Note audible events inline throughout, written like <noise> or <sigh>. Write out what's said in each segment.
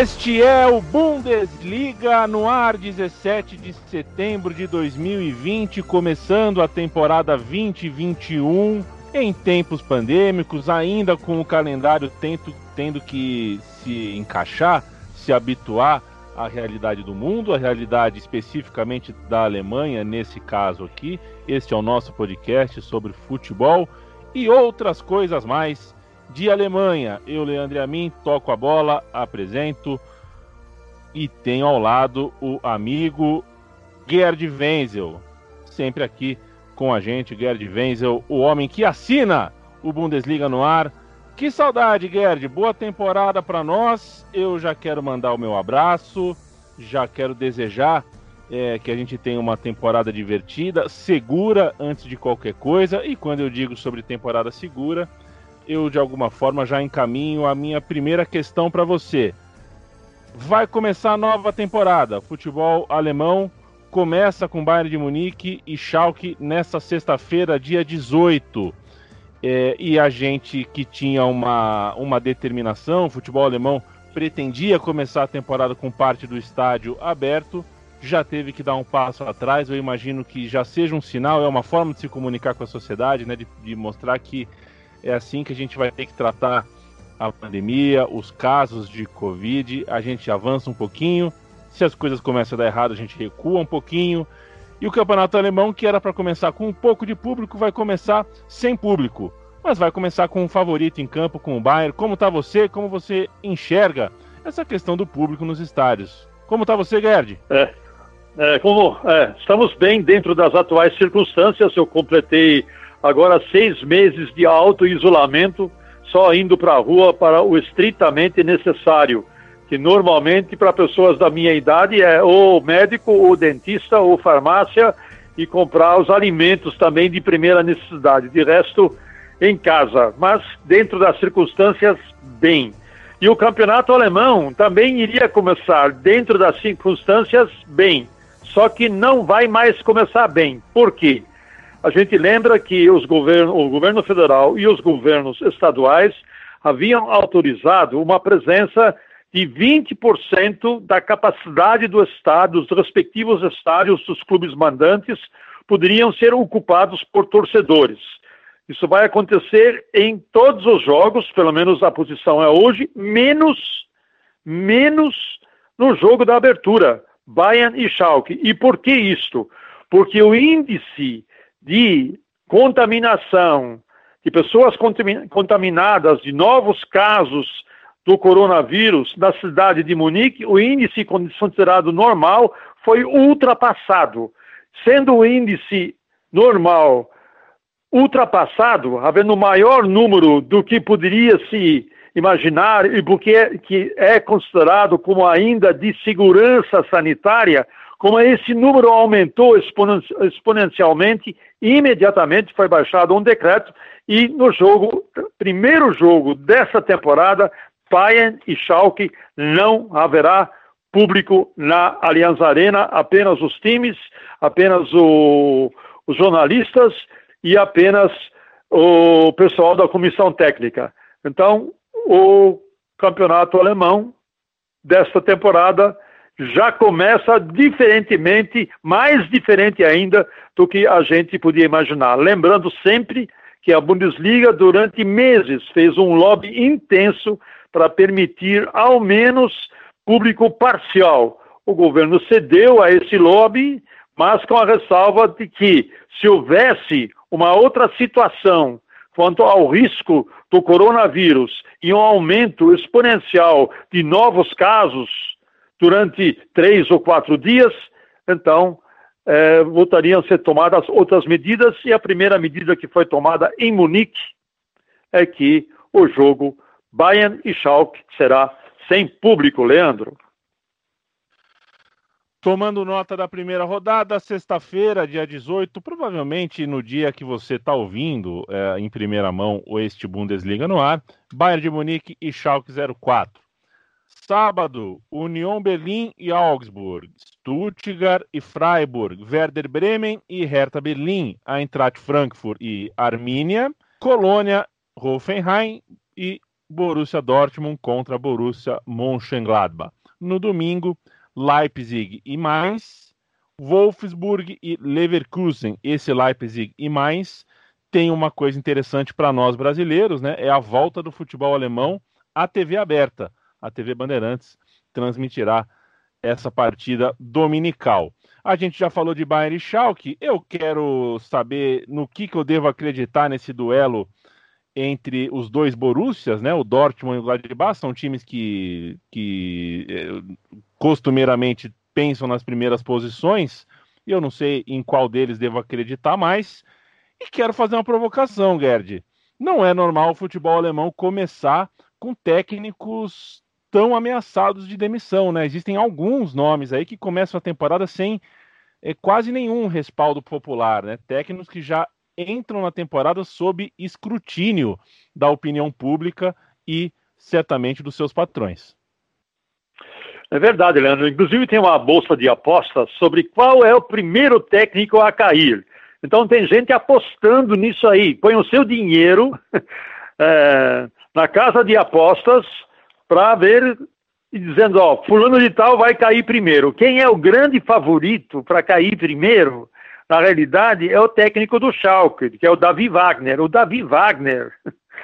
Este é o Bundesliga no ar, 17 de setembro de 2020, começando a temporada 2021 em tempos pandêmicos, ainda com o calendário tento, tendo que se encaixar, se habituar à realidade do mundo, à realidade especificamente da Alemanha, nesse caso aqui. Este é o nosso podcast sobre futebol e outras coisas mais de Alemanha. Eu, Leandro Amin, toco a bola, apresento e tenho ao lado o amigo Gerd Wenzel, sempre aqui com a gente, Gerd Wenzel, o homem que assina o Bundesliga no ar. Que saudade, Gerd. Boa temporada para nós. Eu já quero mandar o meu abraço, já quero desejar é, que a gente tenha uma temporada divertida, segura antes de qualquer coisa. E quando eu digo sobre temporada segura, eu de alguma forma já encaminho a minha primeira questão para você. Vai começar a nova temporada. Futebol alemão começa com Bayern de Munique e Schalke nesta sexta-feira, dia 18. É, e a gente que tinha uma, uma determinação, o futebol alemão pretendia começar a temporada com parte do estádio aberto, já teve que dar um passo atrás. Eu imagino que já seja um sinal, é uma forma de se comunicar com a sociedade, né, de, de mostrar que é assim que a gente vai ter que tratar a pandemia, os casos de Covid. A gente avança um pouquinho. Se as coisas começam a dar errado, a gente recua um pouquinho. E o campeonato alemão, que era para começar com um pouco de público, vai começar sem público. Mas vai começar com um favorito em campo, com o Bayern. Como está você? Como você enxerga essa questão do público nos estádios? Como está você, Gerd? É, é como é, estamos bem dentro das atuais circunstâncias. Eu completei agora seis meses de auto-isolamento, só indo para a rua para o estritamente necessário, que normalmente para pessoas da minha idade é ou médico, ou dentista, ou farmácia, e comprar os alimentos também de primeira necessidade. De resto, em casa, mas dentro das circunstâncias, bem. E o campeonato alemão também iria começar dentro das circunstâncias, bem. Só que não vai mais começar bem. Por quê? A gente lembra que os governo, o governo federal e os governos estaduais haviam autorizado uma presença de 20% da capacidade do estado, dos respectivos estádios dos clubes mandantes poderiam ser ocupados por torcedores. Isso vai acontecer em todos os jogos, pelo menos a posição é hoje, menos menos no jogo da abertura, Bayern e Schalke. E por que isto? Porque o índice de contaminação, de pessoas contaminadas, de novos casos do coronavírus na cidade de Munique, o índice considerado normal foi ultrapassado. Sendo o índice normal ultrapassado, havendo maior número do que poderia se imaginar e porque é, que é considerado como ainda de segurança sanitária, como esse número aumentou exponencialmente, imediatamente foi baixado um decreto e no jogo, primeiro jogo dessa temporada, Bayern e Schalke não haverá público na Allianz Arena, apenas os times, apenas o, os jornalistas e apenas o pessoal da comissão técnica. Então, o campeonato alemão desta temporada já começa diferentemente, mais diferente ainda do que a gente podia imaginar. Lembrando sempre que a Bundesliga, durante meses, fez um lobby intenso para permitir, ao menos, público parcial. O governo cedeu a esse lobby, mas com a ressalva de que, se houvesse uma outra situação quanto ao risco do coronavírus e um aumento exponencial de novos casos, durante três ou quatro dias, então é, voltariam a ser tomadas outras medidas, e a primeira medida que foi tomada em Munique é que o jogo Bayern e Schalke será sem público, Leandro. Tomando nota da primeira rodada, sexta-feira, dia 18, provavelmente no dia que você está ouvindo é, em primeira mão o este Bundesliga no ar, Bayern de Munique e Schalke 04. Sábado, Union Berlim e Augsburg, Stuttgart e Freiburg, Werder Bremen e Hertha Berlim, Eintracht Frankfurt e Arminia, Colônia, Hoffenheim e Borussia Dortmund contra Borussia Mönchengladbach. No domingo, Leipzig e mais, Wolfsburg e Leverkusen. Esse Leipzig e mais tem uma coisa interessante para nós brasileiros, né? É a volta do futebol alemão à TV aberta. A TV Bandeirantes transmitirá essa partida dominical. A gente já falou de Bayern e Schalke. Eu quero saber no que, que eu devo acreditar nesse duelo entre os dois Borussias, né? O Dortmund e o Gladbach são times que, que eh, costumeiramente pensam nas primeiras posições. Eu não sei em qual deles devo acreditar mais. E quero fazer uma provocação, Gerd. Não é normal o futebol alemão começar com técnicos tão ameaçados de demissão, né? Existem alguns nomes aí que começam a temporada sem é, quase nenhum respaldo popular, né? Técnicos que já entram na temporada sob escrutínio da opinião pública e certamente dos seus patrões. É verdade, Leandro. Inclusive tem uma bolsa de apostas sobre qual é o primeiro técnico a cair. Então tem gente apostando nisso aí. Põe o seu dinheiro é, <laughs> na casa de apostas para ver e dizendo, ó, fulano de tal vai cair primeiro. Quem é o grande favorito para cair primeiro, na realidade, é o técnico do Schalke, que é o Davi Wagner. O Davi Wagner,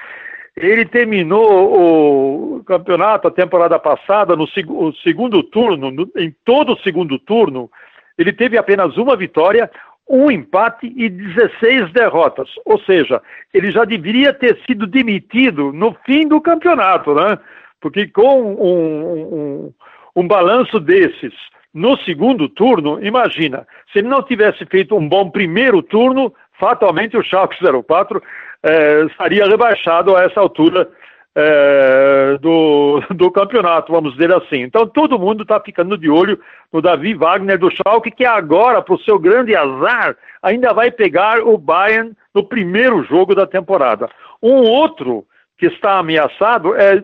<laughs> ele terminou o campeonato a temporada passada no seg segundo turno, no, em todo o segundo turno, ele teve apenas uma vitória, um empate e 16 derrotas. Ou seja, ele já deveria ter sido demitido no fim do campeonato, né? Porque com um, um, um balanço desses no segundo turno, imagina, se ele não tivesse feito um bom primeiro turno, fatalmente o Schalke 04 eh, estaria rebaixado a essa altura é, do, <laughs> do campeonato, vamos dizer assim. Então todo mundo está ficando de olho no Davi Wagner do Schalke, que agora, para o seu grande azar, ainda vai pegar o Bayern no primeiro jogo da temporada. Um outro que está ameaçado é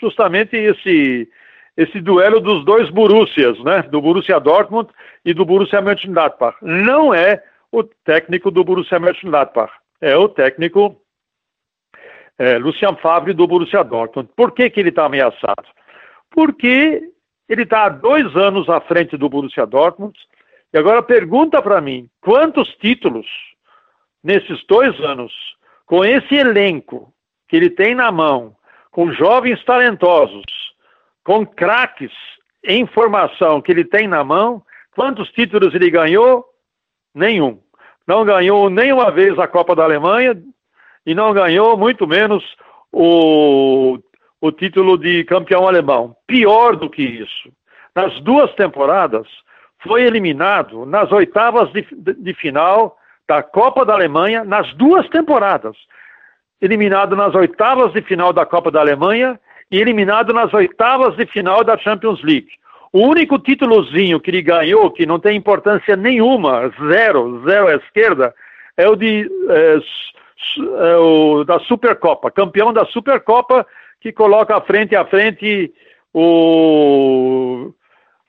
justamente esse esse duelo dos dois Borussias, né? Do Borussia Dortmund e do Borussia Mönchengladbach. Não é o técnico do Borussia Mönchengladbach, é o técnico é, Lucian Favre do Borussia Dortmund. Por que, que ele está ameaçado? Porque ele está há dois anos à frente do Borussia Dortmund. E agora pergunta para mim, quantos títulos nesses dois anos, com esse elenco que ele tem na mão, com jovens talentosos, com craques em formação que ele tem na mão, quantos títulos ele ganhou? Nenhum. Não ganhou nenhuma vez a Copa da Alemanha, e não ganhou, muito menos, o, o título de campeão alemão. Pior do que isso, nas duas temporadas, foi eliminado nas oitavas de, de, de final da Copa da Alemanha, nas duas temporadas. Eliminado nas oitavas de final da Copa da Alemanha e eliminado nas oitavas de final da Champions League. O único títulozinho que ele ganhou, que não tem importância nenhuma, zero, zero à esquerda, é o de é, é, o, da Supercopa, campeão da Supercopa, que coloca frente a frente o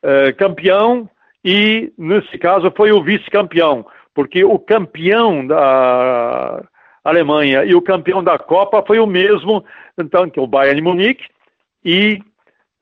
é, campeão e, nesse caso, foi o vice-campeão, porque o campeão da Alemanha e o campeão da Copa foi o mesmo, então, que o Bayern Munique, e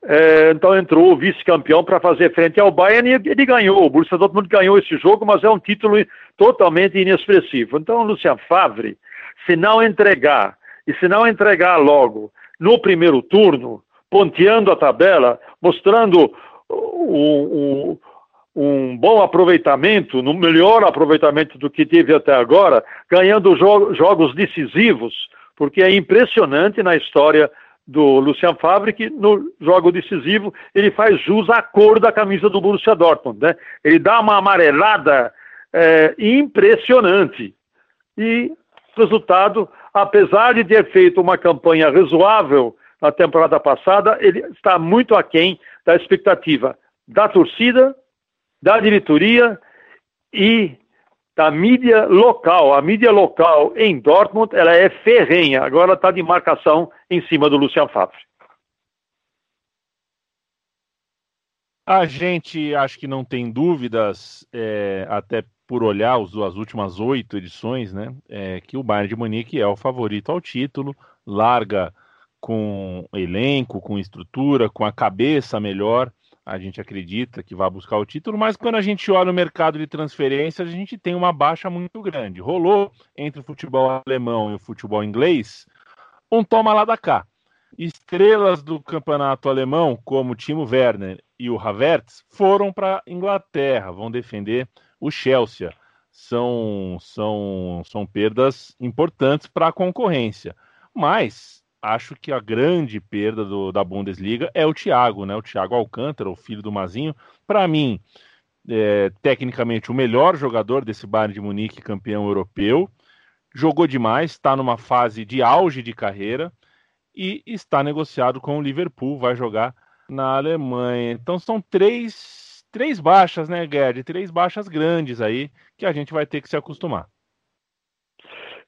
é, então entrou o vice-campeão para fazer frente ao Bayern e ele ganhou. O Borussia Dortmund ganhou esse jogo, mas é um título totalmente inexpressivo. Então, Lucian Favre se não entregar, e se não entregar logo no primeiro turno, ponteando a tabela, mostrando um, um, um bom aproveitamento, no melhor aproveitamento do que teve até agora, ganhando jo jogos decisivos, porque é impressionante na história do Lucian Favre que no jogo decisivo ele faz jus à cor da camisa do Borussia Dortmund, né? Ele dá uma amarelada é, impressionante. E Resultado, apesar de ter feito uma campanha razoável na temporada passada, ele está muito aquém da expectativa da torcida, da diretoria e da mídia local. A mídia local em Dortmund ela é ferrenha. Agora está de marcação em cima do Lucian Favre. A gente acho que não tem dúvidas, é, até por olhar as últimas oito edições, né, é, que o Bayern de Munique é o favorito ao título, larga com elenco, com estrutura, com a cabeça melhor. A gente acredita que vai buscar o título, mas quando a gente olha o mercado de transferências, a gente tem uma baixa muito grande. Rolou entre o futebol alemão e o futebol inglês um toma lá da cá. Estrelas do campeonato alemão, como Timo Werner e o Havertz, foram para Inglaterra, vão defender o Chelsea. São, são, são perdas importantes para a concorrência. Mas acho que a grande perda do, da Bundesliga é o Thiago, né? O Thiago Alcântara, o filho do Mazinho. Para mim, é, tecnicamente, o melhor jogador desse Bayern de Munique, campeão europeu. Jogou demais, está numa fase de auge de carreira e está negociado com o Liverpool, vai jogar na Alemanha. Então são três, três baixas, né, Gerd? Três baixas grandes aí que a gente vai ter que se acostumar.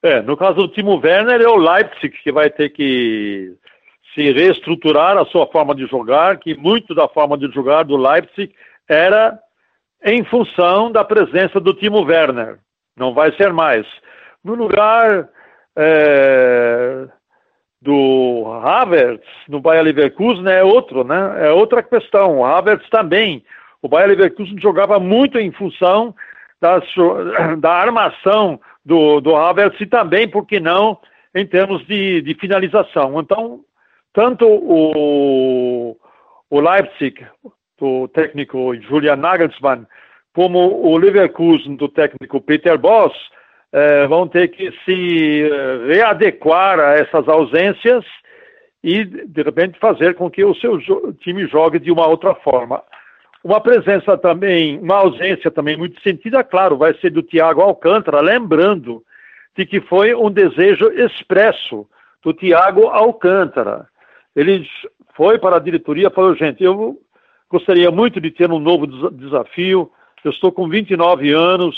É, no caso do Timo Werner, é o Leipzig que vai ter que se reestruturar a sua forma de jogar, que muito da forma de jogar do Leipzig era em função da presença do Timo Werner. Não vai ser mais. No lugar é, do Havertz, no Bayer Leverkusen, é outro, né? É outra questão. O Havertz também. O Bayer Leverkusen jogava muito em função da, <coughs> da armação do, do Havertz e também, por que não, em termos de, de finalização. Então, tanto o, o Leipzig, do técnico Julian Nagelsmann, como o Leverkusen, do técnico Peter Boss, eh, vão ter que se eh, readequar a essas ausências e, de repente, fazer com que o seu time jogue de uma outra forma. Uma presença também, uma ausência também muito sentida, claro, vai ser do Tiago Alcântara, lembrando de que foi um desejo expresso do Tiago Alcântara. Ele foi para a diretoria e falou, gente, eu gostaria muito de ter um novo desafio, eu estou com 29 anos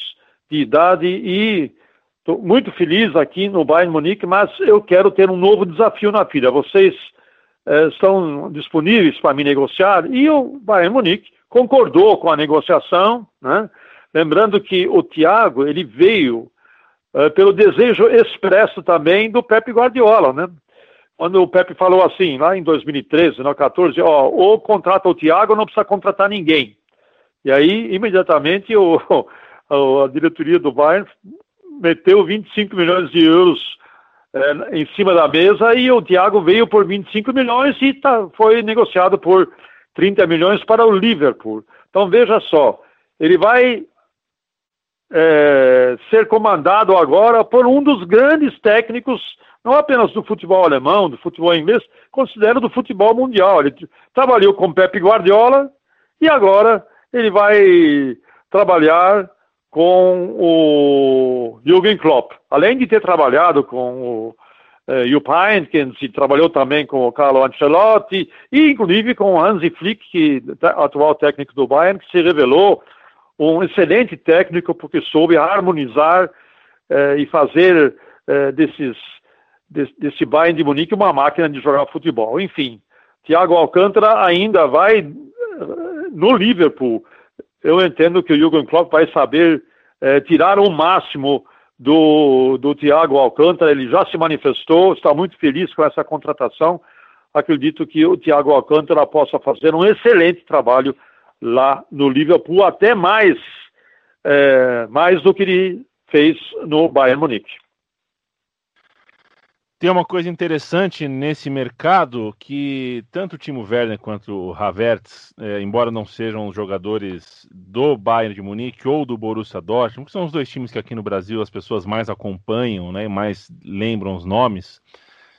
de idade e estou muito feliz aqui no Bayern Munique, mas eu quero ter um novo desafio na vida. Vocês eh, estão disponíveis para me negociar? E o Bayern Munique concordou com a negociação, né? lembrando que o Thiago ele veio uh, pelo desejo expresso também do Pepe Guardiola, né? Quando o Pepe falou assim, lá em 2013, 2014, ó, ou contrata o Thiago, não precisa contratar ninguém. E aí, imediatamente, o, <laughs> a diretoria do Bayern meteu 25 milhões de euros é, em cima da mesa e o Thiago veio por 25 milhões e tá, foi negociado por 30 milhões para o Liverpool. Então veja só, ele vai é, ser comandado agora por um dos grandes técnicos, não apenas do futebol alemão, do futebol inglês, considero do futebol mundial. Ele trabalhou com Pep Guardiola e agora ele vai trabalhar com o Jürgen Klopp. Além de ter trabalhado com o uh, Jupp Heynckes e trabalhou também com o Carlo Ancelotti e inclusive com Hansi Flick, que atual técnico do Bayern, que se revelou um excelente técnico porque soube harmonizar uh, e fazer uh, desses desse, desse Bayern de Munique uma máquina de jogar futebol. Enfim, Thiago Alcântara ainda vai no Liverpool. Eu entendo que o Jürgen Klopp vai saber tirar o máximo do, do Thiago Alcântara, ele já se manifestou, está muito feliz com essa contratação. Acredito que o Thiago Alcântara possa fazer um excelente trabalho lá no Liverpool, até mais, é, mais do que ele fez no Bayern Munique. Tem uma coisa interessante nesse mercado que tanto o Timo Werner quanto o Havertz, é, embora não sejam jogadores do Bayern de Munique ou do Borussia Dortmund, que são os dois times que aqui no Brasil as pessoas mais acompanham, né, mais lembram os nomes,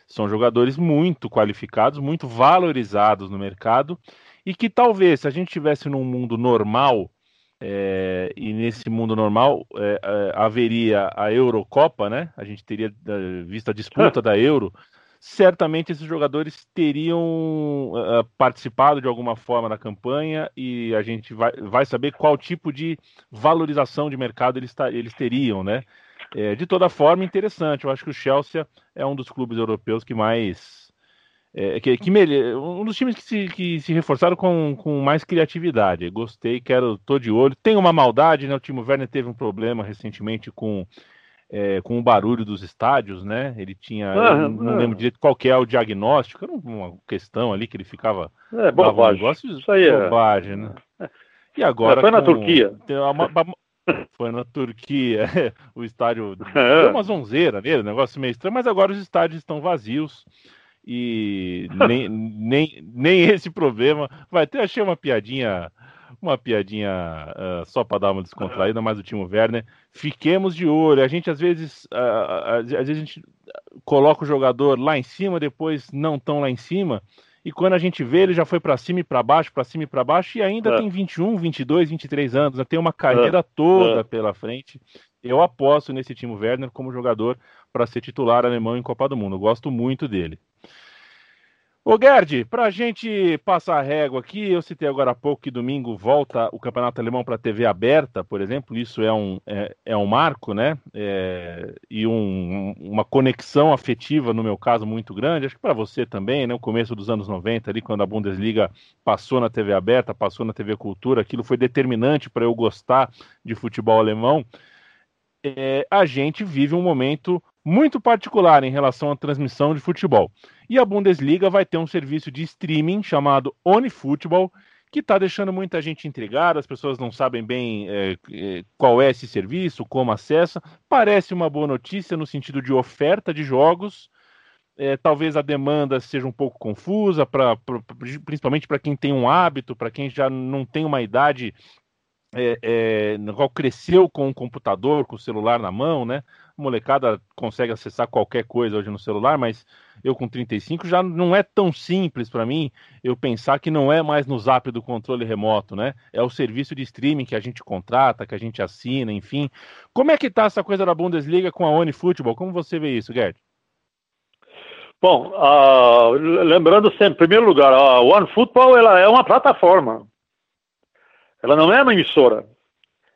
são jogadores muito qualificados, muito valorizados no mercado e que talvez se a gente tivesse num mundo normal é, e nesse mundo normal é, é, haveria a Eurocopa, né? A gente teria é, visto a disputa da Euro. Certamente esses jogadores teriam uh, participado de alguma forma da campanha e a gente vai, vai saber qual tipo de valorização de mercado eles, eles teriam, né? De toda forma, interessante. Eu acho que o Chelsea é um dos clubes europeus que mais é, que, que um dos times que se, que se reforçaram com, com mais criatividade. Gostei, quero, tô de olho. Tem uma maldade, né? O Timo Werner teve um problema recentemente com é, com o barulho dos estádios, né? Ele tinha, ah, não, lembro direito qual que é o diagnóstico, era uma questão ali que ele ficava. É, bobagem. Um negócio, Isso aí é. Bobagem, né? E agora. É, foi na com, Turquia. Uma, foi na Turquia, <laughs> o estádio é. deu uma zonzeira nele, negócio meio estranho, mas agora os estádios estão vazios e <laughs> nem, nem, nem esse problema vai ter. Achei uma piadinha uma piadinha uh, só para dar uma descontraída, mas o Timo Werner. Fiquemos de olho. A gente às vezes, uh, às vezes a gente coloca o jogador lá em cima, depois não tão lá em cima. E quando a gente vê, ele já foi para cima e para baixo, para cima e para baixo, e ainda é. tem 21, 22, 23 anos, né? tem uma carreira é. toda é. pela frente. Eu aposto nesse Timo Werner como jogador para ser titular alemão em Copa do Mundo. Eu gosto muito dele. Ô Gerd, para a gente passar a régua aqui, eu citei agora há pouco que domingo volta o Campeonato Alemão para TV aberta, por exemplo, isso é um, é, é um marco, né? É, e um, uma conexão afetiva, no meu caso, muito grande, acho que para você também, né? O começo dos anos 90, ali, quando a Bundesliga passou na TV aberta, passou na TV Cultura, aquilo foi determinante para eu gostar de futebol alemão. É, a gente vive um momento muito particular em relação à transmissão de futebol. E a Bundesliga vai ter um serviço de streaming chamado OniFootball, que está deixando muita gente intrigada, as pessoas não sabem bem é, é, qual é esse serviço, como acessa. Parece uma boa notícia no sentido de oferta de jogos. É, talvez a demanda seja um pouco confusa, pra, pra principalmente para quem tem um hábito, para quem já não tem uma idade é, é, no qual cresceu com o computador, com o celular na mão, né? Molecada consegue acessar qualquer coisa hoje no celular, mas eu com 35 já não é tão simples para mim eu pensar que não é mais no zap do controle remoto, né? É o serviço de streaming que a gente contrata, que a gente assina, enfim. Como é que tá essa coisa da Bundesliga com a Oni Football? Como você vê isso, Gerd? Bom, uh, lembrando sempre, em primeiro lugar, a One Football ela é uma plataforma. Ela não é uma emissora,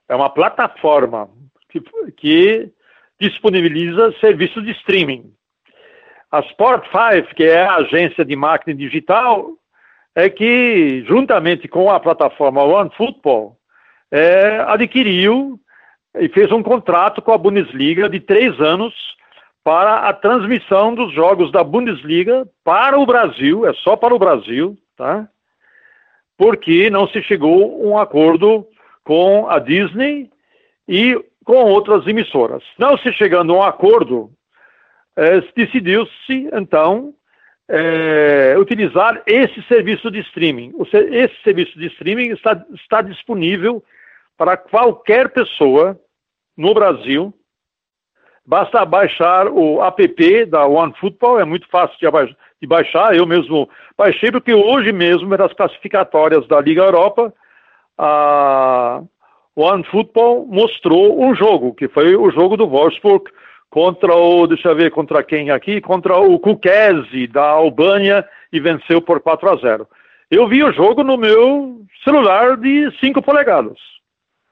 é uma plataforma que, que disponibiliza serviços de streaming. A Sport 5, que é a agência de marketing digital, é que, juntamente com a plataforma OneFootball, é, adquiriu e fez um contrato com a Bundesliga de três anos para a transmissão dos jogos da Bundesliga para o Brasil, é só para o Brasil, tá? porque não se chegou a um acordo com a Disney e com outras emissoras. Não se chegando a um acordo, é, decidiu-se, então, é, utilizar esse serviço de streaming. Esse serviço de streaming está, está disponível para qualquer pessoa no Brasil. Basta baixar o app da OneFootball, é muito fácil de de baixar, eu mesmo baixei, porque hoje mesmo, nas classificatórias da Liga Europa, a One Football mostrou um jogo, que foi o jogo do Wolfsburg contra o, deixa eu ver, contra quem aqui? Contra o Kukese, da Albânia, e venceu por 4 a 0. Eu vi o jogo no meu celular de 5 polegadas.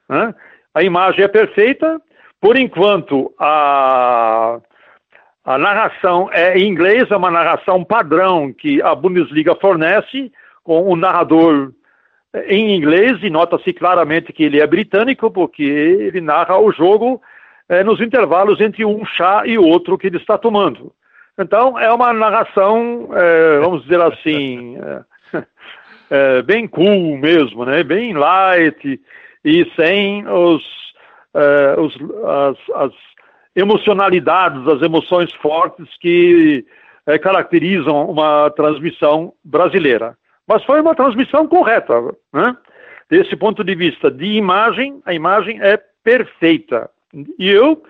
Né? A imagem é perfeita, por enquanto a a narração é em inglês, é uma narração padrão que a Bundesliga fornece, com o narrador em inglês, e nota-se claramente que ele é britânico, porque ele narra o jogo é, nos intervalos entre um chá e outro que ele está tomando. Então, é uma narração, é, vamos dizer assim, é, <laughs> bem cool mesmo, né? bem light, e sem os, os as, as emocionalidades, as emoções fortes que caracterizam uma transmissão brasileira. Mas foi uma transmissão correta, né? Desse ponto de vista de imagem, a imagem é perfeita. E eu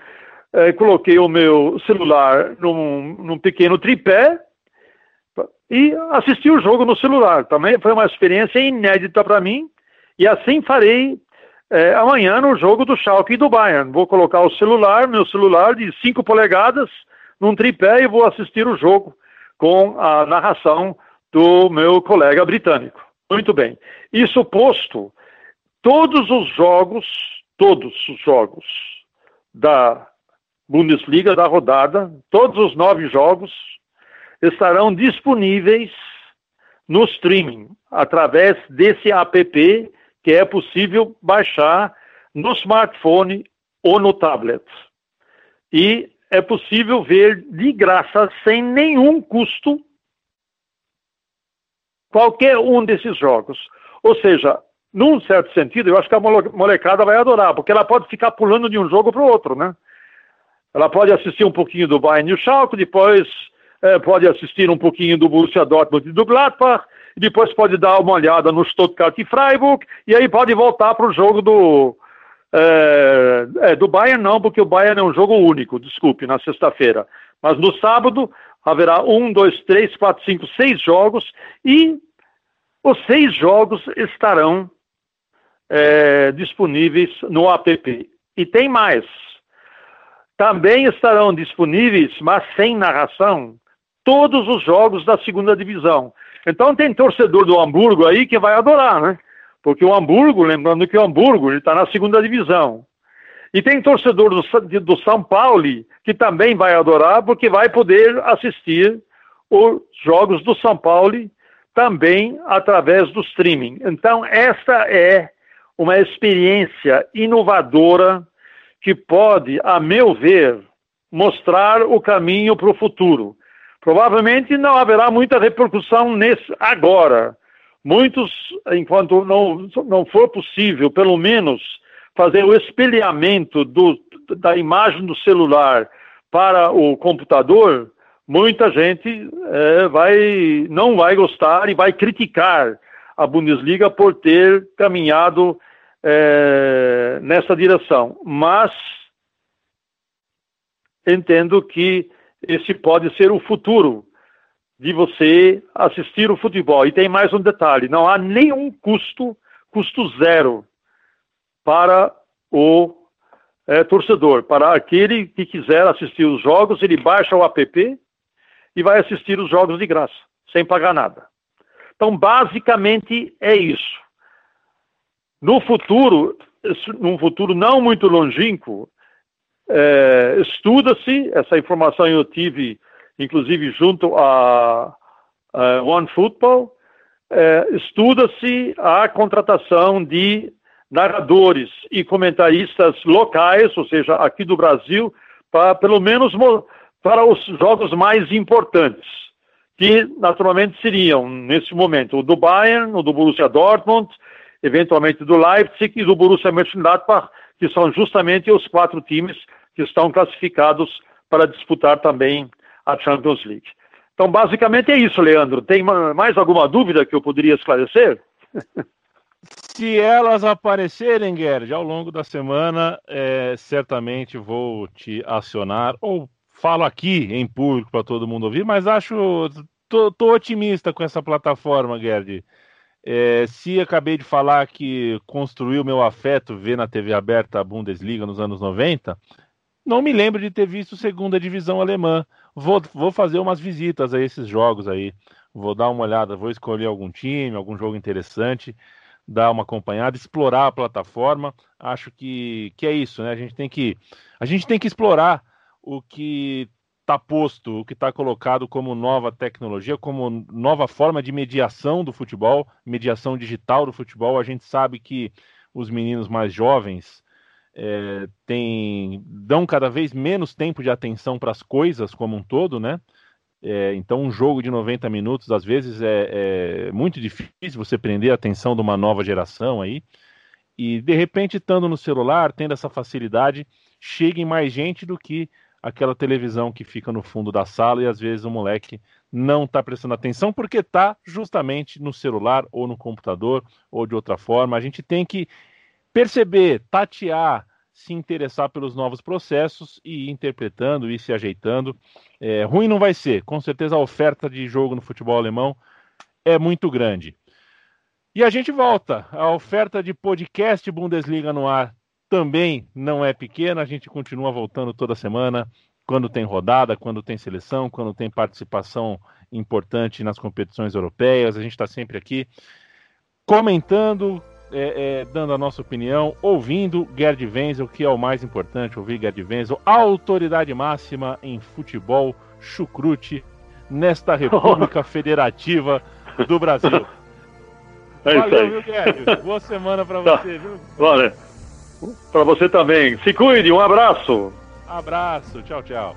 é, coloquei o meu celular num, num pequeno tripé e assisti o jogo no celular. Também foi uma experiência inédita para mim e assim farei é, amanhã no jogo do Schalke e do Bayern. Vou colocar o celular, meu celular de 5 polegadas, num tripé e vou assistir o jogo com a narração do meu colega britânico. Muito bem. Isso posto, todos os jogos, todos os jogos da Bundesliga da rodada, todos os nove jogos, estarão disponíveis no streaming, através desse app que é possível baixar no smartphone ou no tablet. E é possível ver de graça, sem nenhum custo, qualquer um desses jogos. Ou seja, num certo sentido, eu acho que a molecada vai adorar, porque ela pode ficar pulando de um jogo para o outro, né? Ela pode assistir um pouquinho do Bayern e o Schalke, depois é, pode assistir um pouquinho do Borussia Dortmund e do Gladbach, e depois pode dar uma olhada no Stuttgart e Freiburg, e aí pode voltar para o jogo do, é, é, do Bayern não, porque o Bayern é um jogo único, desculpe, na sexta-feira. Mas no sábado haverá um, dois, três, quatro, cinco, seis jogos, e os seis jogos estarão é, disponíveis no app. E tem mais. Também estarão disponíveis, mas sem narração, todos os jogos da segunda divisão. Então tem torcedor do Hamburgo aí que vai adorar, né? Porque o Hamburgo, lembrando que o Hamburgo está na segunda divisão. E tem torcedor do, do São Paulo que também vai adorar, porque vai poder assistir os jogos do São Paulo também através do streaming. Então, esta é uma experiência inovadora que pode, a meu ver, mostrar o caminho para o futuro. Provavelmente não haverá muita repercussão nesse agora. Muitos, enquanto não, não for possível, pelo menos, fazer o espelhamento do, da imagem do celular para o computador, muita gente é, vai, não vai gostar e vai criticar a Bundesliga por ter caminhado é, nessa direção. Mas entendo que esse pode ser o futuro de você assistir o futebol. E tem mais um detalhe: não há nenhum custo, custo zero, para o é, torcedor. Para aquele que quiser assistir os jogos, ele baixa o app e vai assistir os jogos de graça, sem pagar nada. Então, basicamente, é isso. No futuro, num futuro não muito longínquo, é, estuda-se, essa informação eu tive, inclusive, junto a, a One Football, é, estuda-se a contratação de narradores e comentaristas locais, ou seja, aqui do Brasil, para pelo menos para os jogos mais importantes, que naturalmente seriam, nesse momento, o do Bayern, o do Borussia Dortmund, eventualmente do Leipzig e do Borussia Mönchengladbach, que são justamente os quatro times que estão classificados para disputar também a Champions League. Então, basicamente é isso, Leandro. Tem mais alguma dúvida que eu poderia esclarecer? <laughs> Se elas aparecerem, Gerd, ao longo da semana, é, certamente vou te acionar ou falo aqui em público para todo mundo ouvir, mas acho tô, tô, otimista com essa plataforma, Gerd. É, se acabei de falar que construiu meu afeto ver na TV aberta a Bundesliga nos anos 90, não me lembro de ter visto segunda divisão alemã. Vou, vou fazer umas visitas a esses jogos aí. Vou dar uma olhada, vou escolher algum time, algum jogo interessante, dar uma acompanhada, explorar a plataforma. Acho que, que é isso, né? A gente tem que, a gente tem que explorar o que está posto, o que está colocado como nova tecnologia, como nova forma de mediação do futebol, mediação digital do futebol. A gente sabe que os meninos mais jovens é, tem, dão cada vez menos tempo de atenção para as coisas como um todo, né? É, então, um jogo de 90 minutos, às vezes, é, é, muito difícil você prender a atenção de uma nova geração aí. E, de repente, estando no celular, tendo essa facilidade, chega em mais gente do que aquela televisão que fica no fundo da sala e, às vezes, o moleque não está prestando atenção porque está justamente no celular ou no computador ou de outra forma. A gente tem que perceber, tatear, se interessar pelos novos processos e ir interpretando e se ajeitando. É, ruim não vai ser, com certeza a oferta de jogo no futebol alemão é muito grande. E a gente volta. A oferta de podcast Bundesliga no ar também não é pequena. A gente continua voltando toda semana, quando tem rodada, quando tem seleção, quando tem participação importante nas competições europeias. A gente está sempre aqui comentando, é, é, dando a nossa opinião, ouvindo Gerd Wenzel, que é o mais importante, ouvir Gerd Wenzel, autoridade máxima em futebol chucrute nesta República <laughs> Federativa do Brasil. É isso Valeu, aí. viu, Gerd? Boa semana para tá. você, viu? Para você também. Se cuide, um abraço. Abraço, tchau, tchau.